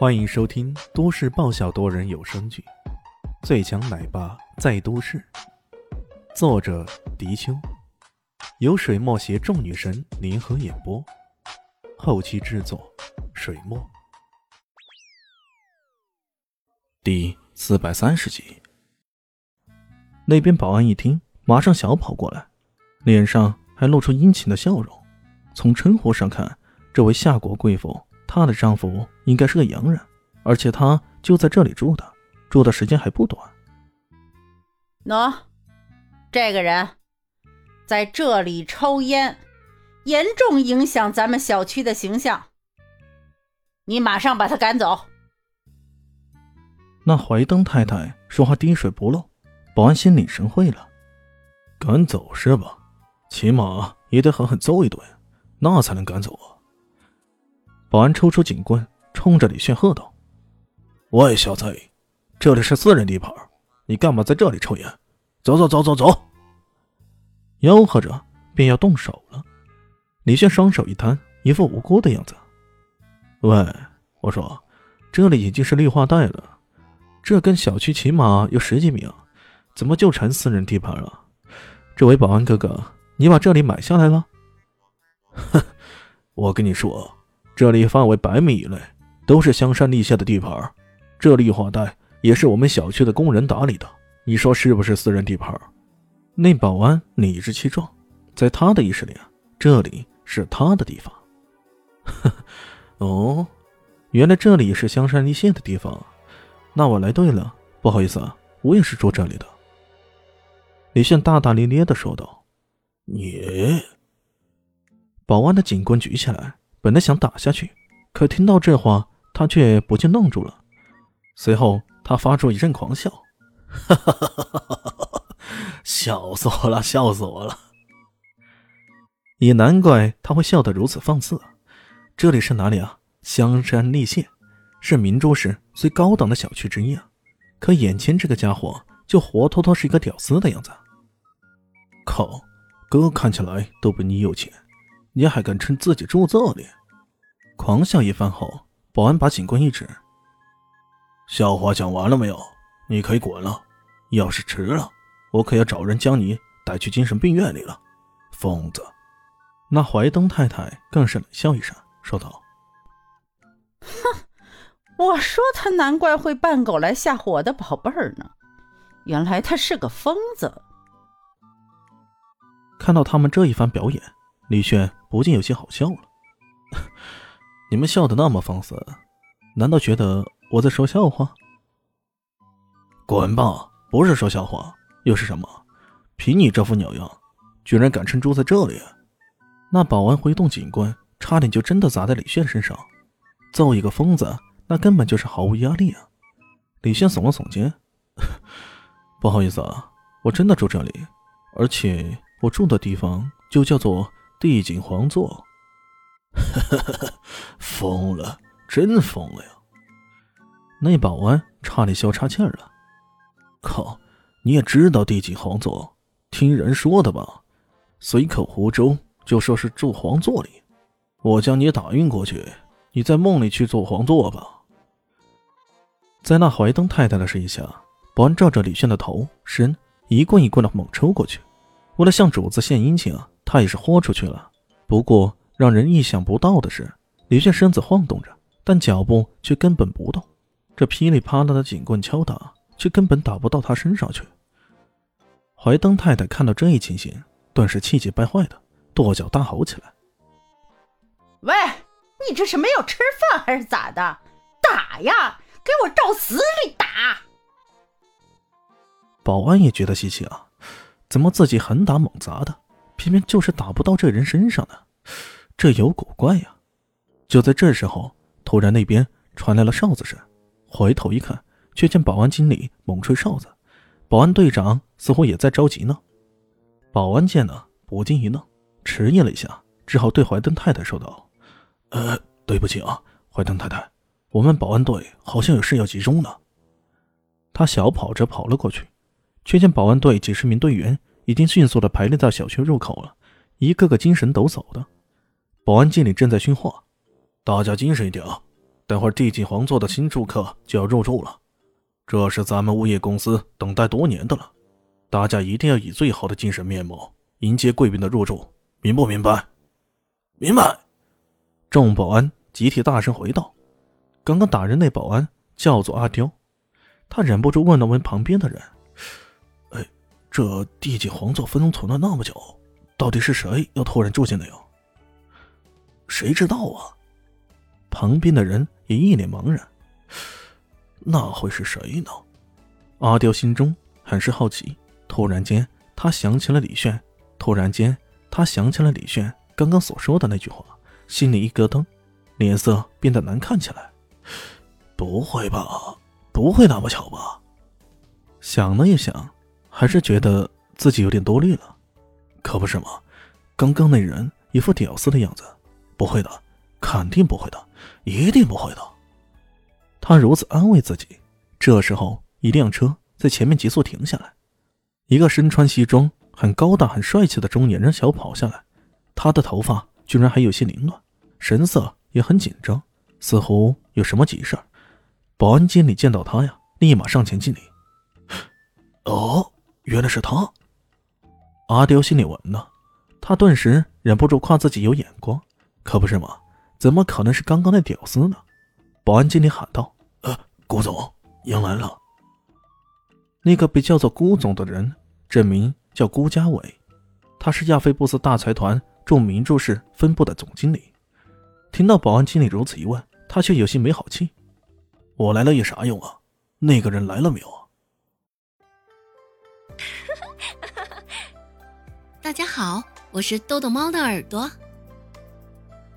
欢迎收听都市爆笑多人有声剧《最强奶爸在都市》，作者：迪秋，由水墨携众女神联合演播，后期制作：水墨。第四百三十集。那边保安一听，马上小跑过来，脸上还露出殷勤的笑容。从称呼上看，这位夏国贵妇。她的丈夫应该是个洋人，而且她就在这里住的，住的时间还不短。喏，这个人在这里抽烟，严重影响咱们小区的形象。你马上把他赶走。那怀登太太说话滴水不漏，保安心领神会了。赶走是吧？起码也得狠狠揍一顿，那才能赶走啊。保安抽出警棍，冲着李炫喝道：“喂，小子，这里是私人地盘，你干嘛在这里抽烟？走走走走走！”吆喝着便要动手了。李炫双手一摊，一副无辜的样子：“喂，我说，这里已经是绿化带了，这跟小区起码有十几米啊，怎么就成私人地盘了？这位保安哥哥，你把这里买下来了？”“哼，我跟你说。”这里范围百米以内都是香山立宪的地盘，这绿化带也是我们小区的工人打理的。你说是不是私人地盘？那保安理直气壮，在他的意识里啊，这里是他的地方。哦，原来这里是香山立宪的地方，那我来对了。不好意思啊，我也是住这里的。李炫大大咧咧的说道：“你。”保安的警棍举起来。本来想打下去，可听到这话，他却不禁愣住了。随后，他发出一阵狂笑：“哈哈哈哈哈！笑死我了，笑死我了！也难怪他会笑得如此放肆。这里是哪里啊？香山立县，是明珠市最高档的小区之一啊。可眼前这个家伙，就活脱脱是一个屌丝的样子。靠，哥看起来都比你有钱。”你还敢称自己住这里？狂笑一番后，保安把警棍一指：“笑话讲完了没有？你可以滚了。要是迟了，我可要找人将你带去精神病院里了。”疯子！那怀登太太更是冷笑一声，说道：“哼，我说他难怪会扮狗来吓唬我的宝贝儿呢，原来他是个疯子。”看到他们这一番表演。李炫不禁有些好笑了，你们笑得那么放肆，难道觉得我在说笑话？滚吧！不是说笑话，又是什么？凭你这副鸟样，居然敢称住在这里？那保安挥动警棍，差点就真的砸在李炫身上。揍一个疯子，那根本就是毫无压力啊！李炫耸了耸肩，不好意思啊，我真的住这里，而且我住的地方就叫做。帝景皇座，疯了，真疯了呀！那保安差点笑岔气儿了。靠，你也知道地景皇座？听人说的吧？随口胡诌，就说是住皇座里。我将你打晕过去，你在梦里去坐皇座吧。在那怀登太太的示意下，保安照着李炫的头身一棍一棍的猛抽过去。为了向主子献殷勤！他也是豁出去了，不过让人意想不到的是，李炫身子晃动着，但脚步却根本不动。这噼里啪啦的警棍敲打，却根本打不到他身上去。怀登太太看到这一情形，顿时气急败坏的跺脚大吼起来：“喂，你这是没有吃饭还是咋的？打呀，给我照死里打！”保安也觉得稀奇啊，怎么自己狠打猛砸的？偏偏就是打不到这人身上呢，这有古怪呀！就在这时候，突然那边传来了哨子声，回头一看，却见保安经理猛吹哨子，保安队长似乎也在着急呢。保安见了，不禁一愣，迟疑了一下，只好对怀登太太说道：“呃，对不起啊，怀登太太，我们保安队好像有事要集中呢。”他小跑着跑了过去，却见保安队几十名队员。已经迅速的排列到小区入口了，一个个精神抖擞的。保安经理正在训话：“大家精神一点啊！等会儿地景皇座的新住客就要入住了，这是咱们物业公司等待多年的了，大家一定要以最好的精神面貌迎接贵宾的入住，明不明白？明白。众保安集体大声回道：“刚刚打人那保安叫做阿刁。”他忍不住问了问旁边的人：“哎，这地景皇座分封存了那么久，到底是谁要突然住进来呀？”“谁知道啊？”旁边的人也一脸茫然。“那会是谁呢？”阿刁心中很是好奇。突然间，他想起了李炫。突然间，他想起了李炫刚刚所说的那句话，心里一咯噔，脸色变得难看起来。“不会吧？”不会那么巧吧？想了一想，还是觉得自己有点多虑了。可不是吗？刚刚那人一副屌丝的样子，不会的，肯定不会的，一定不会的。他如此安慰自己。这时候，一辆车在前面急速停下来，一个身穿西装、很高大、很帅气的中年人小跑下来。他的头发居然还有些凌乱，神色也很紧张，似乎有什么急事。保安经理见到他呀，立马上前敬礼。哦，原来是他。阿刁心里稳了，他顿时忍不住夸自己有眼光，可不是吗？怎么可能是刚刚那屌丝呢？保安经理喊道：“呃，顾总，迎来了。”那个被叫做顾总的人，真名叫顾家伟，他是亚非布斯大财团驻明珠市分部的总经理。听到保安经理如此一问，他却有些没好气。我来了有啥用啊？那个人来了没有啊？大家好，我是豆豆猫的耳朵。